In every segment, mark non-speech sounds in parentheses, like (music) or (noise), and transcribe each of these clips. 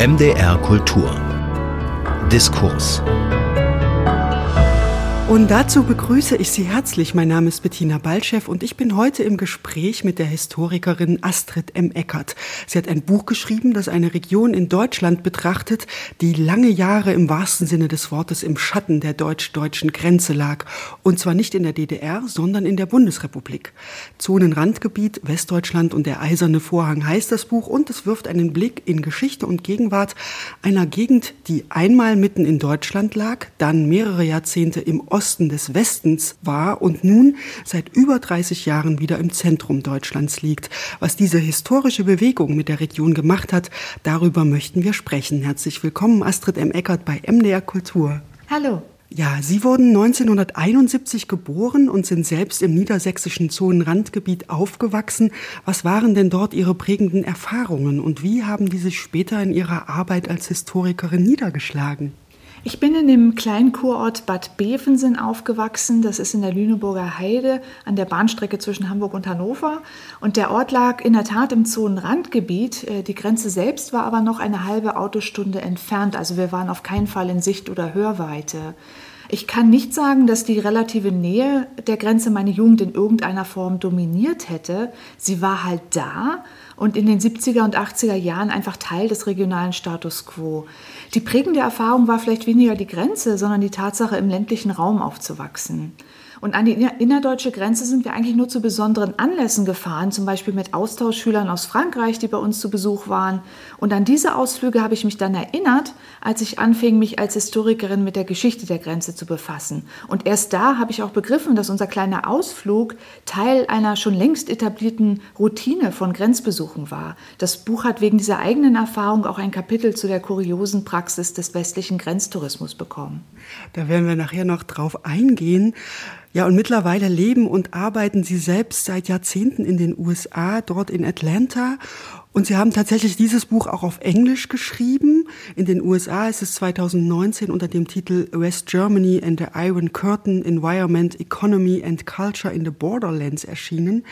MDR Kultur. Diskurs und dazu begrüße ich Sie herzlich. Mein Name ist Bettina Balchev und ich bin heute im Gespräch mit der Historikerin Astrid M. Eckert. Sie hat ein Buch geschrieben, das eine Region in Deutschland betrachtet, die lange Jahre im wahrsten Sinne des Wortes im Schatten der deutsch-deutschen Grenze lag. Und zwar nicht in der DDR, sondern in der Bundesrepublik. Zonenrandgebiet, Westdeutschland und der eiserne Vorhang heißt das Buch und es wirft einen Blick in Geschichte und Gegenwart einer Gegend, die einmal mitten in Deutschland lag, dann mehrere Jahrzehnte im Osten Osten des Westens war und nun seit über 30 Jahren wieder im Zentrum Deutschlands liegt. Was diese historische Bewegung mit der Region gemacht hat, darüber möchten wir sprechen. Herzlich willkommen, Astrid M. Eckert bei MDR Kultur. Hallo. Ja, Sie wurden 1971 geboren und sind selbst im niedersächsischen Zonenrandgebiet aufgewachsen. Was waren denn dort Ihre prägenden Erfahrungen und wie haben die sich später in Ihrer Arbeit als Historikerin niedergeschlagen? Ich bin in dem kleinen Kurort Bad Bevensen aufgewachsen. Das ist in der Lüneburger Heide an der Bahnstrecke zwischen Hamburg und Hannover. Und der Ort lag in der Tat im Zonenrandgebiet. Äh, die Grenze selbst war aber noch eine halbe Autostunde entfernt. Also wir waren auf keinen Fall in Sicht- oder Hörweite. Ich kann nicht sagen, dass die relative Nähe der Grenze meine Jugend in irgendeiner Form dominiert hätte. Sie war halt da und in den 70er und 80er Jahren einfach Teil des regionalen Status quo. Die prägende Erfahrung war vielleicht weniger die Grenze, sondern die Tatsache, im ländlichen Raum aufzuwachsen. Und an die innerdeutsche Grenze sind wir eigentlich nur zu besonderen Anlässen gefahren, zum Beispiel mit Austauschschülern aus Frankreich, die bei uns zu Besuch waren. Und an diese Ausflüge habe ich mich dann erinnert, als ich anfing, mich als Historikerin mit der Geschichte der Grenze zu befassen. Und erst da habe ich auch begriffen, dass unser kleiner Ausflug Teil einer schon längst etablierten Routine von Grenzbesuchen war. Das Buch hat wegen dieser eigenen Erfahrung auch ein Kapitel zu der kuriosen Praxis des westlichen Grenztourismus bekommen. Da werden wir nachher noch drauf eingehen. Ja, und mittlerweile leben und arbeiten Sie selbst seit Jahrzehnten in den USA, dort in Atlanta. Und Sie haben tatsächlich dieses Buch auch auf Englisch geschrieben. In den USA ist es 2019 unter dem Titel West Germany and the Iron Curtain Environment, Economy and Culture in the Borderlands erschienen.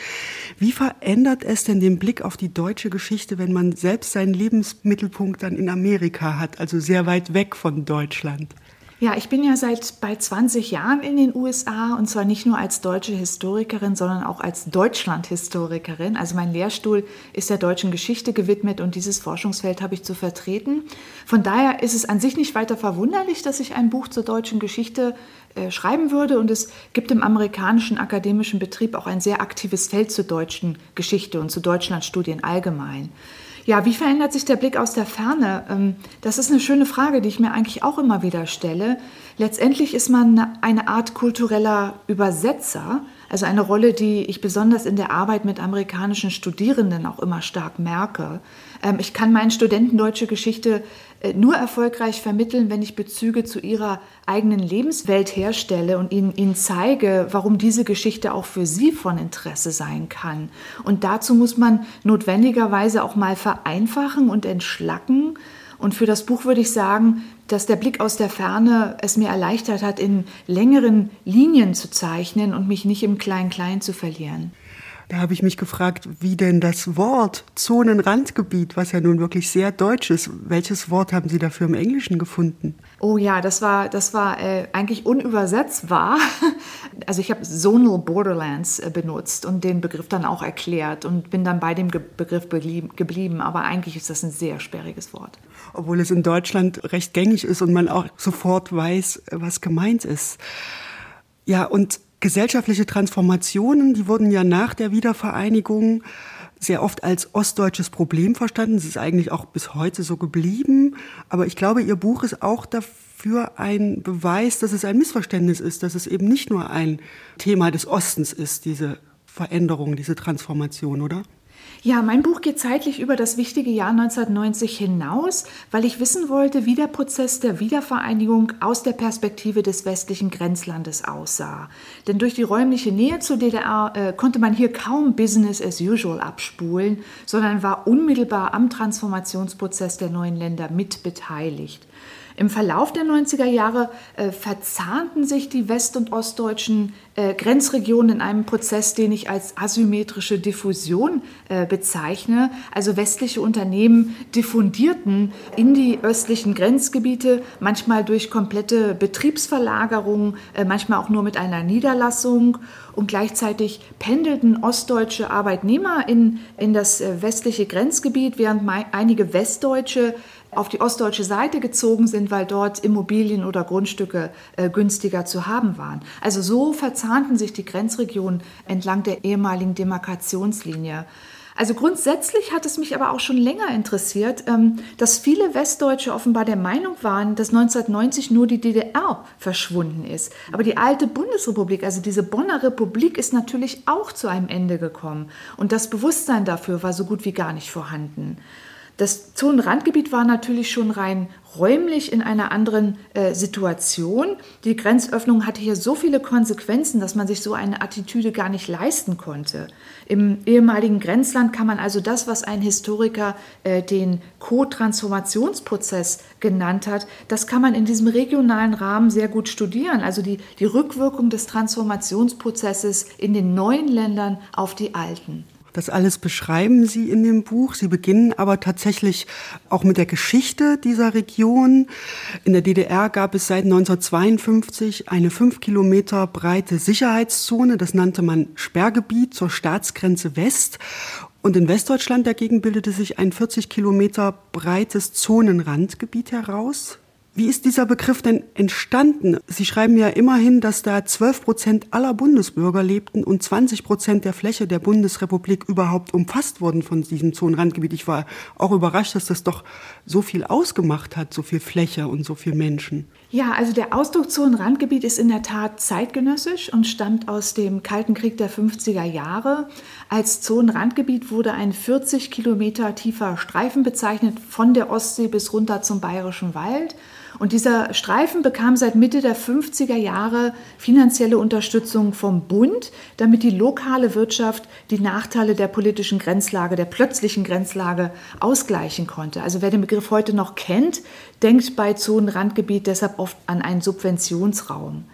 Wie verändert es denn den Blick auf die deutsche Geschichte, wenn man selbst seinen Lebensmittelpunkt dann in Amerika hat, also sehr weit weg von Deutschland? Ja, ich bin ja seit bei 20 Jahren in den USA und zwar nicht nur als deutsche Historikerin, sondern auch als Deutschland-Historikerin. Also mein Lehrstuhl ist der deutschen Geschichte gewidmet und dieses Forschungsfeld habe ich zu vertreten. Von daher ist es an sich nicht weiter verwunderlich, dass ich ein Buch zur deutschen Geschichte äh, schreiben würde und es gibt im amerikanischen akademischen Betrieb auch ein sehr aktives Feld zur deutschen Geschichte und zu Deutschlandstudien allgemein. Ja, wie verändert sich der Blick aus der Ferne? Ähm, das ist eine schöne Frage, die ich mir eigentlich auch immer wieder stelle. Letztendlich ist man eine Art kultureller Übersetzer, also eine Rolle, die ich besonders in der Arbeit mit amerikanischen Studierenden auch immer stark merke. Ähm, ich kann meinen Studenten deutsche Geschichte äh, nur erfolgreich vermitteln, wenn ich Bezüge zu ihrer eigenen Lebenswelt herstelle und ihnen, ihnen zeige, warum diese Geschichte auch für sie von Interesse sein kann. Und dazu muss man notwendigerweise auch mal vereinfachen und entschlacken. Und für das Buch würde ich sagen, dass der Blick aus der Ferne es mir erleichtert hat, in längeren Linien zu zeichnen und mich nicht im Klein-Klein zu verlieren. Da habe ich mich gefragt, wie denn das Wort Zonenrandgebiet, was ja nun wirklich sehr deutsch ist, welches Wort haben Sie dafür im Englischen gefunden? Oh ja, das war, das war äh, eigentlich unübersetzbar. (laughs) Also ich habe Zonal Borderlands äh, benutzt und den Begriff dann auch erklärt und bin dann bei dem Ge Begriff geblieben. Aber eigentlich ist das ein sehr sperriges Wort. Obwohl es in Deutschland recht gängig ist und man auch sofort weiß, was gemeint ist. Ja, und gesellschaftliche Transformationen, die wurden ja nach der Wiedervereinigung sehr oft als ostdeutsches Problem verstanden. Es ist eigentlich auch bis heute so geblieben. Aber ich glaube, Ihr Buch ist auch dafür ein Beweis, dass es ein Missverständnis ist, dass es eben nicht nur ein Thema des Ostens ist, diese Veränderung, diese Transformation, oder? Ja, mein Buch geht zeitlich über das wichtige Jahr 1990 hinaus, weil ich wissen wollte, wie der Prozess der Wiedervereinigung aus der Perspektive des westlichen Grenzlandes aussah. Denn durch die räumliche Nähe zur DDR äh, konnte man hier kaum Business as usual abspulen, sondern war unmittelbar am Transformationsprozess der neuen Länder mit beteiligt. Im Verlauf der 90er Jahre äh, verzahnten sich die west- und ostdeutschen äh, Grenzregionen in einem Prozess, den ich als asymmetrische Diffusion äh, bezeichne. Also westliche Unternehmen diffundierten in die östlichen Grenzgebiete, manchmal durch komplette Betriebsverlagerung, äh, manchmal auch nur mit einer Niederlassung. Und gleichzeitig pendelten ostdeutsche Arbeitnehmer in, in das äh, westliche Grenzgebiet, während einige westdeutsche auf die ostdeutsche Seite gezogen sind, weil dort Immobilien oder Grundstücke äh, günstiger zu haben waren. Also so verzahnten sich die Grenzregionen entlang der ehemaligen Demarkationslinie. Also grundsätzlich hat es mich aber auch schon länger interessiert, ähm, dass viele Westdeutsche offenbar der Meinung waren, dass 1990 nur die DDR verschwunden ist. Aber die alte Bundesrepublik, also diese Bonner Republik, ist natürlich auch zu einem Ende gekommen. Und das Bewusstsein dafür war so gut wie gar nicht vorhanden. Das Zonenrandgebiet war natürlich schon rein räumlich in einer anderen äh, Situation. Die Grenzöffnung hatte hier so viele Konsequenzen, dass man sich so eine Attitüde gar nicht leisten konnte. Im ehemaligen Grenzland kann man also das, was ein Historiker äh, den Co-Transformationsprozess genannt hat, das kann man in diesem regionalen Rahmen sehr gut studieren. Also die, die Rückwirkung des Transformationsprozesses in den neuen Ländern auf die alten. Das alles beschreiben Sie in dem Buch. Sie beginnen aber tatsächlich auch mit der Geschichte dieser Region. In der DDR gab es seit 1952 eine fünf Kilometer breite Sicherheitszone. Das nannte man Sperrgebiet zur Staatsgrenze West. Und in Westdeutschland dagegen bildete sich ein 40 Kilometer breites Zonenrandgebiet heraus. Wie ist dieser Begriff denn entstanden? Sie schreiben ja immerhin, dass da 12 Prozent aller Bundesbürger lebten und 20 Prozent der Fläche der Bundesrepublik überhaupt umfasst wurden von diesem Zonenrandgebiet. Ich war auch überrascht, dass das doch so viel ausgemacht hat, so viel Fläche und so viel Menschen. Ja, also der Ausdruck Zonenrandgebiet ist in der Tat zeitgenössisch und stammt aus dem Kalten Krieg der 50er Jahre. Als Zonenrandgebiet wurde ein 40 Kilometer tiefer Streifen bezeichnet, von der Ostsee bis runter zum Bayerischen Wald. Und dieser Streifen bekam seit Mitte der 50er Jahre finanzielle Unterstützung vom Bund, damit die lokale Wirtschaft die Nachteile der politischen Grenzlage, der plötzlichen Grenzlage ausgleichen konnte. Also wer den Begriff heute noch kennt, denkt bei Zonenrandgebiet deshalb oft an einen Subventionsraum.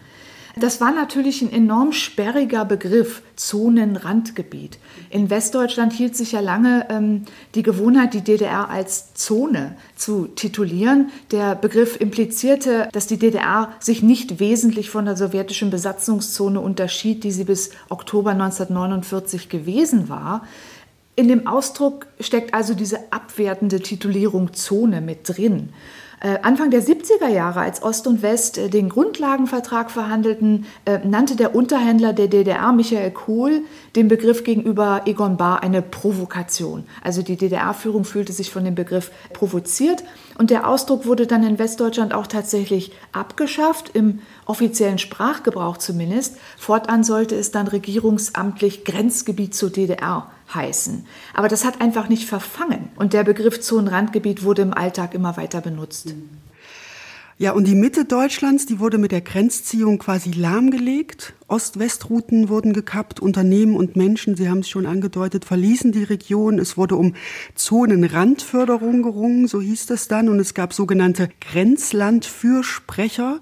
Das war natürlich ein enorm sperriger Begriff, Zonenrandgebiet. In Westdeutschland hielt sich ja lange ähm, die Gewohnheit, die DDR als Zone zu titulieren. Der Begriff implizierte, dass die DDR sich nicht wesentlich von der sowjetischen Besatzungszone unterschied, die sie bis Oktober 1949 gewesen war. In dem Ausdruck steckt also diese abwertende Titulierung Zone mit drin. Äh, Anfang der 70er Jahre, als Ost und West äh, den Grundlagenvertrag verhandelten, äh, nannte der Unterhändler der DDR, Michael Kohl, den Begriff gegenüber Egon Bahr eine Provokation. Also die DDR-Führung fühlte sich von dem Begriff provoziert und der Ausdruck wurde dann in Westdeutschland auch tatsächlich abgeschafft, im offiziellen Sprachgebrauch zumindest. Fortan sollte es dann regierungsamtlich Grenzgebiet zur DDR heißen. Aber das hat einfach nicht verfangen. Und der Begriff Zonenrandgebiet wurde im Alltag immer weiter benutzt. Ja, und die Mitte Deutschlands, die wurde mit der Grenzziehung quasi lahmgelegt. Ost-West-Routen wurden gekappt, Unternehmen und Menschen, Sie haben es schon angedeutet, verließen die Region. Es wurde um Zonenrandförderung gerungen, so hieß das dann. Und es gab sogenannte Grenzlandfürsprecher.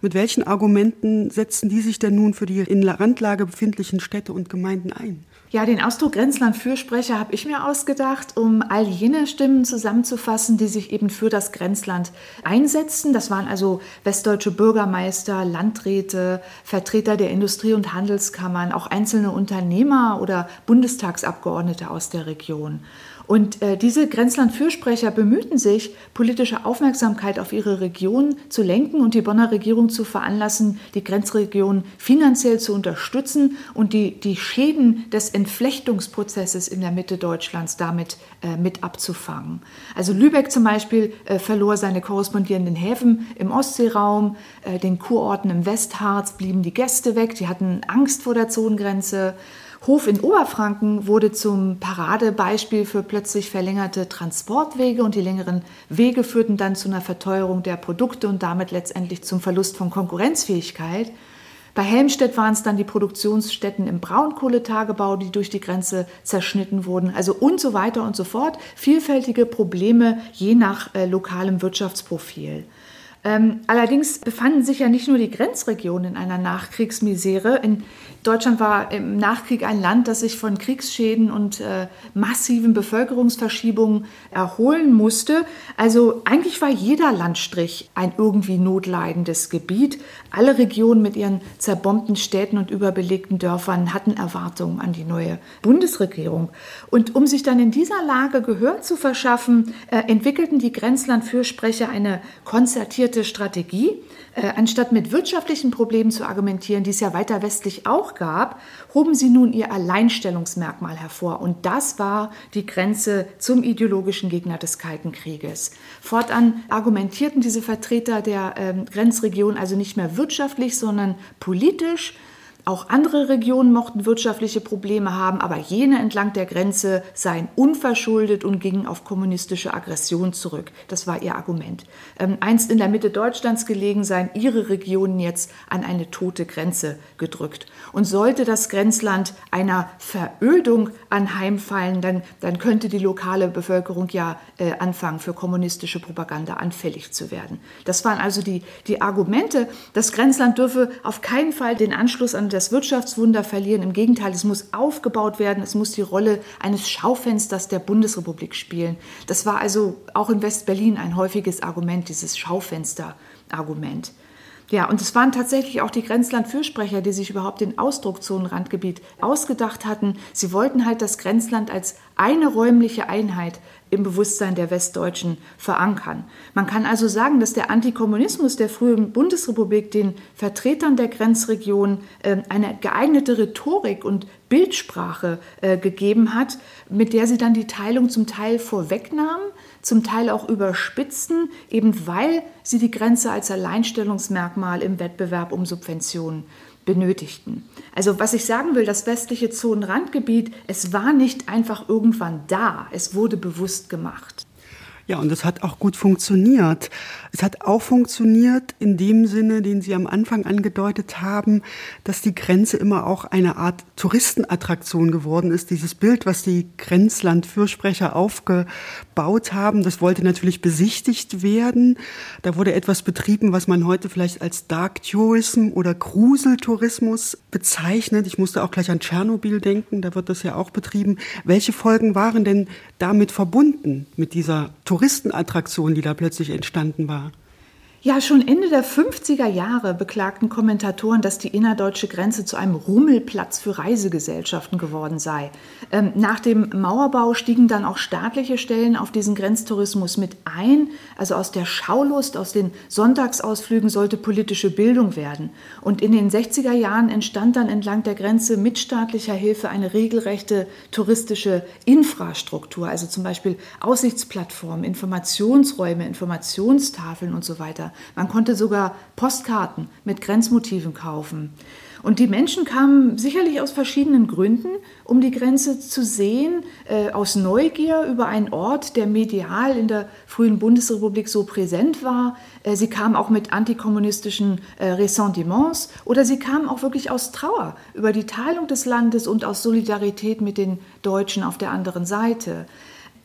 Mit welchen Argumenten setzen die sich denn nun für die in Randlage befindlichen Städte und Gemeinden ein? Ja, den Ausdruck Grenzlandfürsprecher habe ich mir ausgedacht, um all jene Stimmen zusammenzufassen, die sich eben für das Grenzland einsetzten. Das waren also westdeutsche Bürgermeister, Landräte, Vertreter der Industrie- und Handelskammern, auch einzelne Unternehmer oder Bundestagsabgeordnete aus der Region. Und äh, diese Grenzlandfürsprecher bemühten sich, politische Aufmerksamkeit auf ihre Region zu lenken und die Bonner Regierung zu veranlassen, die Grenzregion finanziell zu unterstützen und die, die Schäden des Entflechtungsprozesses in der Mitte Deutschlands damit äh, mit abzufangen. Also Lübeck zum Beispiel äh, verlor seine korrespondierenden Häfen im Ostseeraum, äh, den Kurorten im Westharz blieben die Gäste weg, die hatten Angst vor der Zonengrenze. Hof in Oberfranken wurde zum Paradebeispiel für plötzlich verlängerte Transportwege und die längeren Wege führten dann zu einer Verteuerung der Produkte und damit letztendlich zum Verlust von Konkurrenzfähigkeit. Bei Helmstedt waren es dann die Produktionsstätten im Braunkohletagebau, die durch die Grenze zerschnitten wurden, also und so weiter und so fort. Vielfältige Probleme je nach äh, lokalem Wirtschaftsprofil. Ähm, allerdings befanden sich ja nicht nur die Grenzregionen in einer Nachkriegsmisere. In Deutschland war im Nachkrieg ein Land, das sich von Kriegsschäden und äh, massiven Bevölkerungsverschiebungen erholen musste. Also eigentlich war jeder Landstrich ein irgendwie notleidendes Gebiet. Alle Regionen mit ihren zerbombten Städten und überbelegten Dörfern hatten Erwartungen an die neue Bundesregierung. Und um sich dann in dieser Lage Gehör zu verschaffen, äh, entwickelten die Grenzlandfürsprecher eine konzertierte Strategie. Äh, anstatt mit wirtschaftlichen Problemen zu argumentieren, die es ja weiter westlich auch gab, hoben sie nun ihr Alleinstellungsmerkmal hervor. Und das war die Grenze zum ideologischen Gegner des Kalten Krieges. Fortan argumentierten diese Vertreter der äh, Grenzregion also nicht mehr wirtschaftlich, sondern politisch auch andere Regionen mochten wirtschaftliche Probleme haben, aber jene entlang der Grenze seien unverschuldet und gingen auf kommunistische Aggression zurück. Das war ihr Argument. Ähm, einst in der Mitte Deutschlands gelegen seien ihre Regionen jetzt an eine tote Grenze gedrückt. Und sollte das Grenzland einer Verödung anheimfallen, dann, dann könnte die lokale Bevölkerung ja äh, anfangen, für kommunistische Propaganda anfällig zu werden. Das waren also die, die Argumente. Das Grenzland dürfe auf keinen Fall den Anschluss an das Wirtschaftswunder verlieren. Im Gegenteil, es muss aufgebaut werden, es muss die Rolle eines Schaufensters der Bundesrepublik spielen. Das war also auch in West-Berlin ein häufiges Argument, dieses Schaufenster-Argument. Ja, und es waren tatsächlich auch die Grenzlandfürsprecher, die sich überhaupt den Ausdruck Zonenrandgebiet ausgedacht hatten. Sie wollten halt das Grenzland als eine räumliche Einheit im Bewusstsein der Westdeutschen verankern. Man kann also sagen, dass der Antikommunismus der frühen Bundesrepublik den Vertretern der Grenzregion äh, eine geeignete Rhetorik und Bildsprache äh, gegeben hat, mit der sie dann die Teilung zum Teil vorwegnahmen, zum Teil auch überspitzten, eben weil sie die Grenze als Alleinstellungsmerkmal im Wettbewerb um Subventionen benötigten. Also was ich sagen will, das westliche Zonenrandgebiet, es war nicht einfach irgendwann da, es wurde bewusst gemacht. Ja, und das hat auch gut funktioniert. Es hat auch funktioniert in dem Sinne, den Sie am Anfang angedeutet haben, dass die Grenze immer auch eine Art Touristenattraktion geworden ist. Dieses Bild, was die Grenzlandfürsprecher aufgebaut haben, das wollte natürlich besichtigt werden. Da wurde etwas betrieben, was man heute vielleicht als Dark Tourism oder Gruseltourismus bezeichnet. Ich musste auch gleich an Tschernobyl denken, da wird das ja auch betrieben. Welche Folgen waren denn damit verbunden mit dieser Tourismus? Touristenattraktion, die da plötzlich entstanden war. Ja, schon Ende der 50er Jahre beklagten Kommentatoren, dass die innerdeutsche Grenze zu einem Rummelplatz für Reisegesellschaften geworden sei. Ähm, nach dem Mauerbau stiegen dann auch staatliche Stellen auf diesen Grenztourismus mit ein. Also aus der Schaulust, aus den Sonntagsausflügen sollte politische Bildung werden. Und in den 60er Jahren entstand dann entlang der Grenze mit staatlicher Hilfe eine regelrechte touristische Infrastruktur, also zum Beispiel Aussichtsplattformen, Informationsräume, Informationstafeln und so weiter. Man konnte sogar Postkarten mit Grenzmotiven kaufen. Und die Menschen kamen sicherlich aus verschiedenen Gründen, um die Grenze zu sehen, äh, aus Neugier über einen Ort, der medial in der frühen Bundesrepublik so präsent war. Äh, sie kamen auch mit antikommunistischen äh, Ressentiments oder sie kamen auch wirklich aus Trauer über die Teilung des Landes und aus Solidarität mit den Deutschen auf der anderen Seite.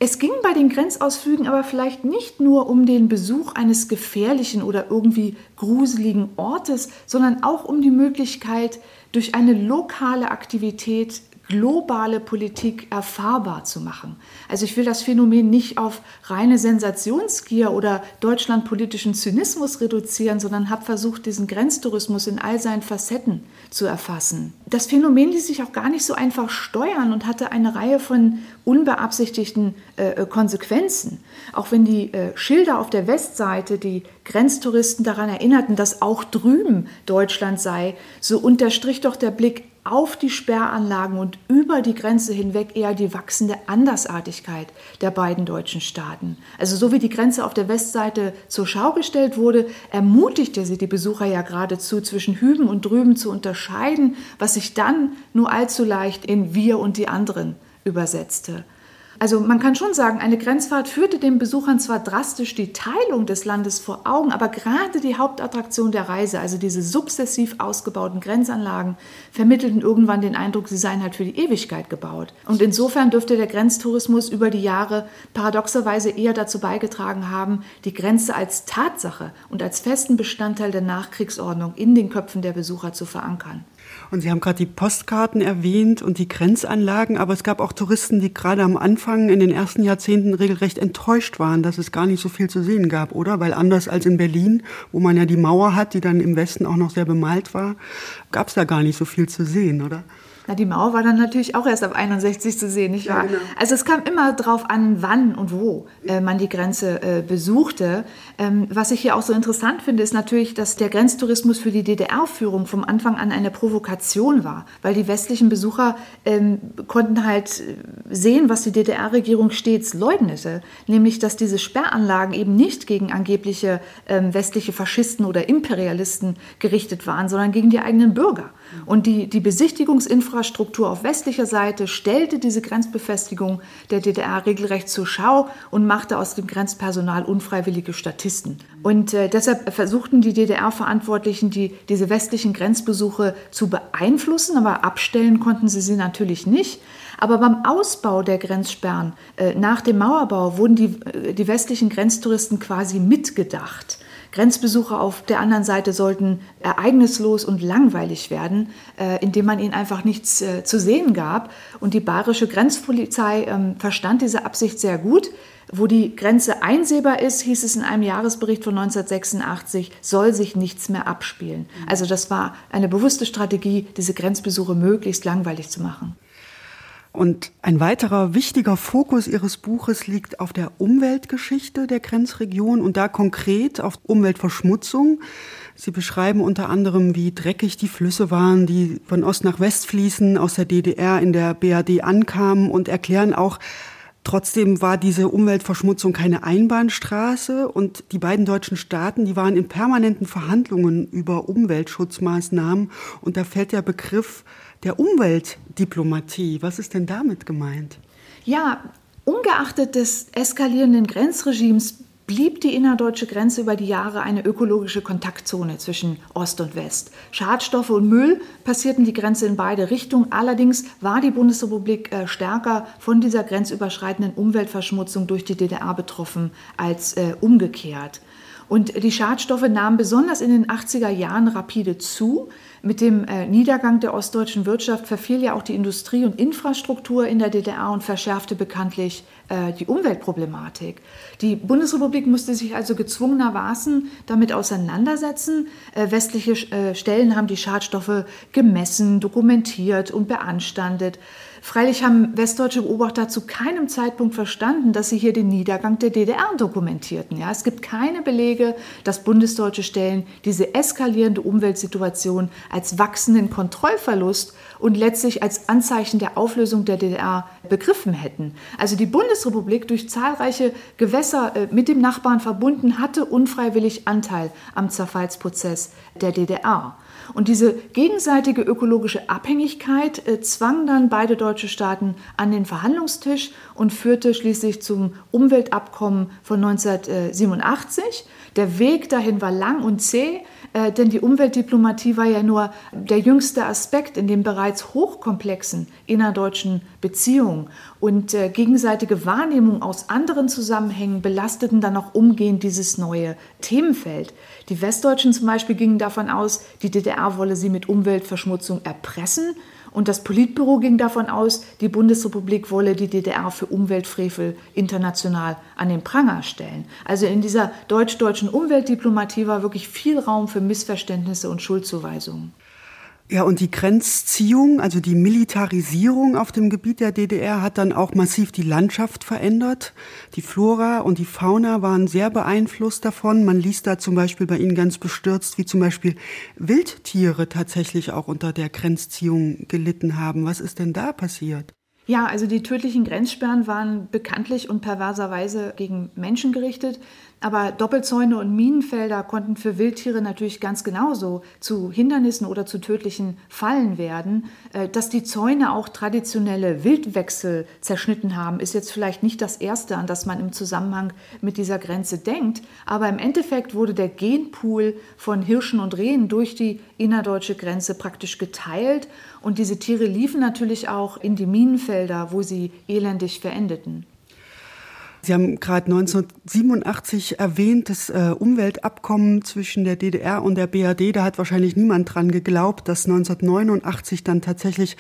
Es ging bei den Grenzausflügen aber vielleicht nicht nur um den Besuch eines gefährlichen oder irgendwie gruseligen Ortes, sondern auch um die Möglichkeit, durch eine lokale Aktivität globale Politik erfahrbar zu machen. Also ich will das Phänomen nicht auf reine Sensationsgier oder deutschlandpolitischen Zynismus reduzieren, sondern habe versucht, diesen Grenztourismus in all seinen Facetten zu erfassen. Das Phänomen ließ sich auch gar nicht so einfach steuern und hatte eine Reihe von unbeabsichtigten äh, Konsequenzen. Auch wenn die äh, Schilder auf der Westseite die Grenztouristen daran erinnerten, dass auch drüben Deutschland sei, so unterstrich doch der Blick auf die Sperranlagen und über die Grenze hinweg eher die wachsende Andersartigkeit der beiden deutschen Staaten. Also so wie die Grenze auf der Westseite zur Schau gestellt wurde, ermutigte sie die Besucher ja geradezu zwischen hüben und drüben zu unterscheiden, was sich dann nur allzu leicht in wir und die anderen übersetzte. Also man kann schon sagen, eine Grenzfahrt führte den Besuchern zwar drastisch die Teilung des Landes vor Augen, aber gerade die Hauptattraktion der Reise, also diese sukzessiv ausgebauten Grenzanlagen, vermittelten irgendwann den Eindruck, sie seien halt für die Ewigkeit gebaut. Und insofern dürfte der Grenztourismus über die Jahre paradoxerweise eher dazu beigetragen haben, die Grenze als Tatsache und als festen Bestandteil der Nachkriegsordnung in den Köpfen der Besucher zu verankern. Und Sie haben gerade die Postkarten erwähnt und die Grenzanlagen, aber es gab auch Touristen, die gerade am Anfang in den ersten Jahrzehnten regelrecht enttäuscht waren, dass es gar nicht so viel zu sehen gab, oder? Weil anders als in Berlin, wo man ja die Mauer hat, die dann im Westen auch noch sehr bemalt war, gab es da gar nicht so viel zu sehen, oder? Na, die Mauer war dann natürlich auch erst ab 61 zu sehen, nicht wahr? Ja, genau. Also es kam immer darauf an, wann und wo äh, man die Grenze äh, besuchte. Ähm, was ich hier auch so interessant finde, ist natürlich, dass der Grenztourismus für die DDR-Führung vom Anfang an eine Provokation war, weil die westlichen Besucher ähm, konnten halt sehen, was die DDR-Regierung stets leugnete, nämlich, dass diese Sperranlagen eben nicht gegen angebliche ähm, westliche Faschisten oder Imperialisten gerichtet waren, sondern gegen die eigenen Bürger. Und die, die Besichtigungsinfrastruktur auf westlicher Seite stellte diese Grenzbefestigung der DDR regelrecht zur Schau und machte aus dem Grenzpersonal unfreiwillige Statisten. Und äh, deshalb versuchten die DDR-Verantwortlichen, die, diese westlichen Grenzbesuche zu beeinflussen, aber abstellen konnten sie sie natürlich nicht. Aber beim Ausbau der Grenzsperren äh, nach dem Mauerbau wurden die, äh, die westlichen Grenztouristen quasi mitgedacht. Grenzbesucher auf der anderen Seite sollten ereignislos und langweilig werden, äh, indem man ihnen einfach nichts äh, zu sehen gab. Und die bayerische Grenzpolizei ähm, verstand diese Absicht sehr gut. Wo die Grenze einsehbar ist, hieß es in einem Jahresbericht von 1986, soll sich nichts mehr abspielen. Also das war eine bewusste Strategie, diese Grenzbesuche möglichst langweilig zu machen. Und ein weiterer wichtiger Fokus Ihres Buches liegt auf der Umweltgeschichte der Grenzregion und da konkret auf Umweltverschmutzung. Sie beschreiben unter anderem, wie dreckig die Flüsse waren, die von Ost nach West fließen, aus der DDR in der BRD ankamen und erklären auch, Trotzdem war diese Umweltverschmutzung keine Einbahnstraße und die beiden deutschen Staaten, die waren in permanenten Verhandlungen über Umweltschutzmaßnahmen und da fällt der Begriff der Umweltdiplomatie. Was ist denn damit gemeint? Ja, ungeachtet des eskalierenden Grenzregimes blieb die innerdeutsche Grenze über die Jahre eine ökologische Kontaktzone zwischen Ost und West. Schadstoffe und Müll passierten die Grenze in beide Richtungen. Allerdings war die Bundesrepublik äh, stärker von dieser grenzüberschreitenden Umweltverschmutzung durch die DDR betroffen als äh, umgekehrt. Und die Schadstoffe nahmen besonders in den 80er Jahren rapide zu. Mit dem äh, Niedergang der ostdeutschen Wirtschaft verfiel ja auch die Industrie und Infrastruktur in der DDR und verschärfte bekanntlich äh, die Umweltproblematik. Die Bundesrepublik musste sich also gezwungenermaßen damit auseinandersetzen. Äh, westliche Stellen haben die Schadstoffe gemessen, dokumentiert und beanstandet. Freilich haben westdeutsche Beobachter zu keinem Zeitpunkt verstanden, dass sie hier den Niedergang der DDR dokumentierten. Ja, es gibt keine Belege, dass bundesdeutsche Stellen diese eskalierende Umweltsituation als wachsenden Kontrollverlust und letztlich als Anzeichen der Auflösung der DDR begriffen hätten. Also die Bundesrepublik durch zahlreiche Gewässer äh, mit dem Nachbarn verbunden hatte unfreiwillig Anteil am Zerfallsprozess der DDR. Und diese gegenseitige ökologische Abhängigkeit äh, zwang dann beide deutsche Staaten an den Verhandlungstisch und führte schließlich zum Umweltabkommen von 1987. Der Weg dahin war lang und zäh. Äh, denn die Umweltdiplomatie war ja nur der jüngste Aspekt in den bereits hochkomplexen innerdeutschen Beziehungen. Und äh, gegenseitige Wahrnehmung aus anderen Zusammenhängen belasteten dann auch umgehend dieses neue Themenfeld. Die Westdeutschen zum Beispiel gingen davon aus, die DDR wolle sie mit Umweltverschmutzung erpressen. Und das Politbüro ging davon aus, die Bundesrepublik wolle die DDR für Umweltfrevel international an den Pranger stellen. Also in dieser deutsch-deutschen Umweltdiplomatie war wirklich viel Raum für Missverständnisse und Schuldzuweisungen. Ja, und die Grenzziehung, also die Militarisierung auf dem Gebiet der DDR hat dann auch massiv die Landschaft verändert. Die Flora und die Fauna waren sehr beeinflusst davon. Man liest da zum Beispiel bei Ihnen ganz bestürzt, wie zum Beispiel Wildtiere tatsächlich auch unter der Grenzziehung gelitten haben. Was ist denn da passiert? Ja, also die tödlichen Grenzsperren waren bekanntlich und perverserweise gegen Menschen gerichtet. Aber Doppelzäune und Minenfelder konnten für Wildtiere natürlich ganz genauso zu Hindernissen oder zu tödlichen Fallen werden. Äh, dass die Zäune auch traditionelle Wildwechsel zerschnitten haben, ist jetzt vielleicht nicht das Erste, an das man im Zusammenhang mit dieser Grenze denkt. Aber im Endeffekt wurde der Genpool von Hirschen und Rehen durch die innerdeutsche Grenze praktisch geteilt. Und diese Tiere liefen natürlich auch in die Minenfelder, wo sie elendig verendeten. Sie haben gerade 1987 erwähnt, das äh, Umweltabkommen zwischen der DDR und der BRD. Da hat wahrscheinlich niemand dran geglaubt, dass 1989 dann tatsächlich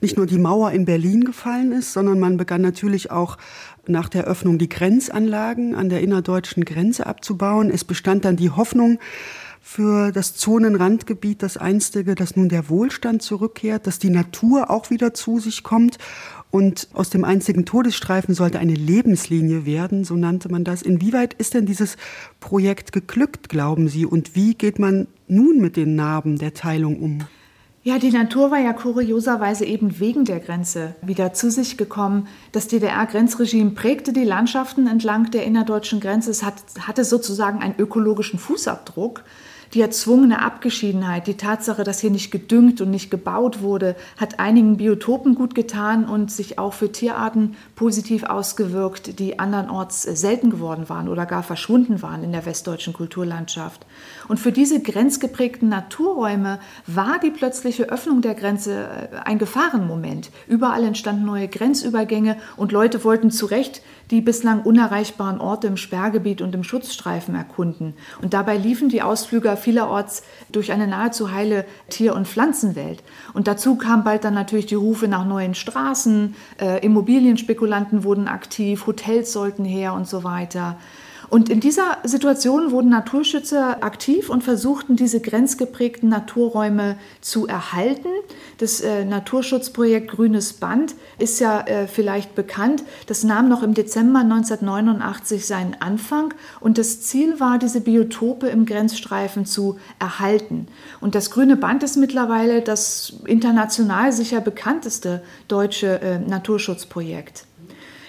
nicht nur die Mauer in Berlin gefallen ist, sondern man begann natürlich auch nach der Öffnung die Grenzanlagen an der innerdeutschen Grenze abzubauen. Es bestand dann die Hoffnung, für das Zonenrandgebiet das einstige, dass nun der Wohlstand zurückkehrt, dass die Natur auch wieder zu sich kommt und aus dem einzigen Todesstreifen sollte eine Lebenslinie werden, so nannte man das. Inwieweit ist denn dieses Projekt geglückt, glauben Sie? Und wie geht man nun mit den Narben der Teilung um? Ja, die Natur war ja kurioserweise eben wegen der Grenze wieder zu sich gekommen. Das DDR-Grenzregime prägte die Landschaften entlang der innerdeutschen Grenze. Es hat, hatte sozusagen einen ökologischen Fußabdruck. Die erzwungene Abgeschiedenheit, die Tatsache, dass hier nicht gedüngt und nicht gebaut wurde, hat einigen Biotopen gut getan und sich auch für Tierarten positiv ausgewirkt, die andernorts selten geworden waren oder gar verschwunden waren in der westdeutschen Kulturlandschaft. Und für diese grenzgeprägten Naturräume war die plötzliche Öffnung der Grenze äh, ein Gefahrenmoment. Überall entstanden neue Grenzübergänge und Leute wollten zu Recht die bislang unerreichbaren Orte im Sperrgebiet und im Schutzstreifen erkunden. Und dabei liefen die Ausflüger vielerorts durch eine nahezu heile Tier- und Pflanzenwelt. Und dazu kamen bald dann natürlich die Rufe nach neuen Straßen, äh, Immobilienspekulanten wurden aktiv, Hotels sollten her und so weiter. Und in dieser Situation wurden Naturschützer aktiv und versuchten, diese grenzgeprägten Naturräume zu erhalten. Das äh, Naturschutzprojekt Grünes Band ist ja äh, vielleicht bekannt. Das nahm noch im Dezember 1989 seinen Anfang und das Ziel war, diese Biotope im Grenzstreifen zu erhalten. Und das Grüne Band ist mittlerweile das international sicher bekannteste deutsche äh, Naturschutzprojekt.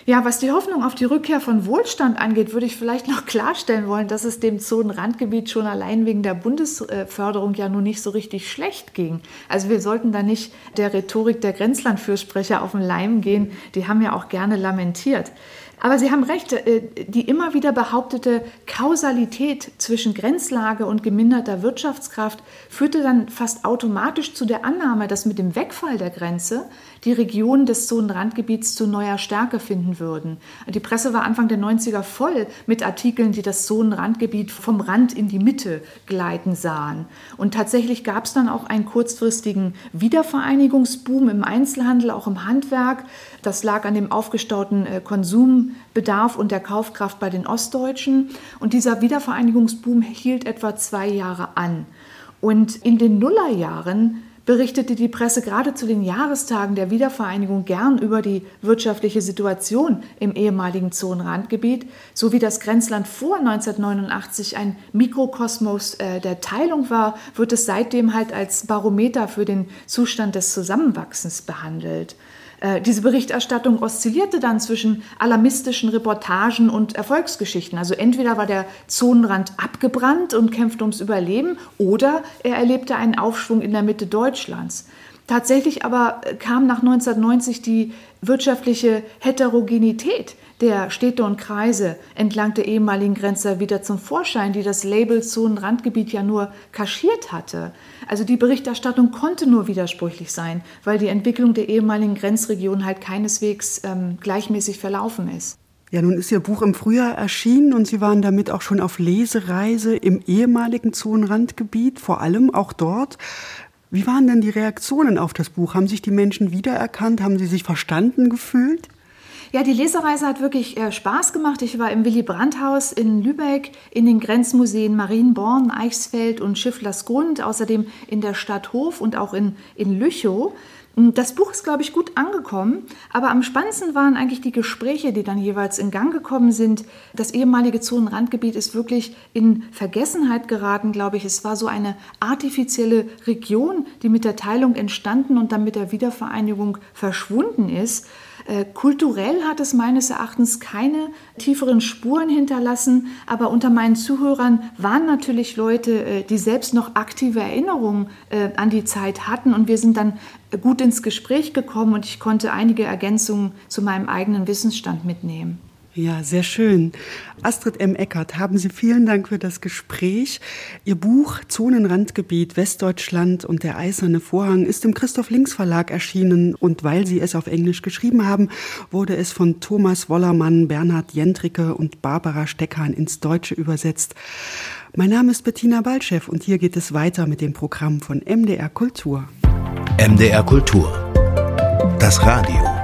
Ja, was die Hoffnung auf die Rückkehr von Wohlstand angeht, würde ich vielleicht noch (laughs) klarstellen wollen, dass es dem Zonenrandgebiet schon allein wegen der Bundesförderung ja nun nicht so richtig schlecht ging. Also wir sollten da nicht der Rhetorik der Grenzlandfürsprecher auf den Leim gehen. Die haben ja auch gerne lamentiert. Aber Sie haben recht, äh, die immer wieder behauptete Kausalität zwischen Grenzlage und geminderter Wirtschaftskraft führte dann fast automatisch zu der Annahme, dass mit dem Wegfall der Grenze die Regionen des Zonenrandgebiets zu neuer Stärke finden würden. Die Presse war Anfang der 90er voll mit Artikeln, die das Zonenrandgebiet vom Rand in die Mitte gleiten sahen. Und tatsächlich gab es dann auch einen kurzfristigen Wiedervereinigungsboom im Einzelhandel, auch im Handwerk. Das lag an dem aufgestauten äh, Konsumbedarf und der Kaufkraft bei den Ostdeutschen. Und dieser Wiedervereinigungsboom hielt etwa zwei Jahre an. Und in den Nullerjahren berichtete die Presse gerade zu den Jahrestagen der Wiedervereinigung gern über die wirtschaftliche Situation im ehemaligen Zonenrandgebiet, so wie das Grenzland vor 1989 ein Mikrokosmos äh, der Teilung war, wird es seitdem halt als Barometer für den Zustand des Zusammenwachsens behandelt. Äh, diese Berichterstattung oszillierte dann zwischen alarmistischen Reportagen und Erfolgsgeschichten. Also entweder war der Zonenrand abgebrannt und kämpfte ums Überleben oder er erlebte einen Aufschwung in der Mitte Deutschlands. Tatsächlich aber kam nach 1990 die wirtschaftliche Heterogenität der Städte und Kreise entlang der ehemaligen Grenze wieder zum Vorschein, die das Label Zonenrandgebiet ja nur kaschiert hatte. Also die Berichterstattung konnte nur widersprüchlich sein, weil die Entwicklung der ehemaligen Grenzregion halt keineswegs ähm, gleichmäßig verlaufen ist. Ja, nun ist Ihr Buch im Frühjahr erschienen und Sie waren damit auch schon auf Lesereise im ehemaligen Zonenrandgebiet, vor allem auch dort. Wie waren denn die Reaktionen auf das Buch? Haben sich die Menschen wiedererkannt? Haben sie sich verstanden gefühlt? Ja, die Lesereise hat wirklich äh, Spaß gemacht. Ich war im Willy Brandt-Haus in Lübeck, in den Grenzmuseen Marienborn, Eichsfeld und Schifflersgrund, außerdem in der Stadt Hof und auch in, in Lüchow. Das Buch ist, glaube ich, gut angekommen, aber am spannendsten waren eigentlich die Gespräche, die dann jeweils in Gang gekommen sind. Das ehemalige Zonenrandgebiet ist wirklich in Vergessenheit geraten, glaube ich. Es war so eine artifizielle Region, die mit der Teilung entstanden und dann mit der Wiedervereinigung verschwunden ist. Äh, kulturell hat es meines Erachtens keine tieferen Spuren hinterlassen, aber unter meinen Zuhörern waren natürlich Leute, äh, die selbst noch aktive Erinnerungen äh, an die Zeit hatten und wir sind dann gut ins Gespräch gekommen und ich konnte einige Ergänzungen zu meinem eigenen Wissensstand mitnehmen. Ja, sehr schön. Astrid M. Eckert, haben Sie vielen Dank für das Gespräch. Ihr Buch Zonenrandgebiet Westdeutschland und der eiserne Vorhang ist im Christoph Links Verlag erschienen und weil Sie es auf Englisch geschrieben haben, wurde es von Thomas Wollermann, Bernhard Jentricke und Barbara Steckhahn ins Deutsche übersetzt. Mein Name ist Bettina Balchev und hier geht es weiter mit dem Programm von MDR Kultur. MDR Kultur. Das Radio.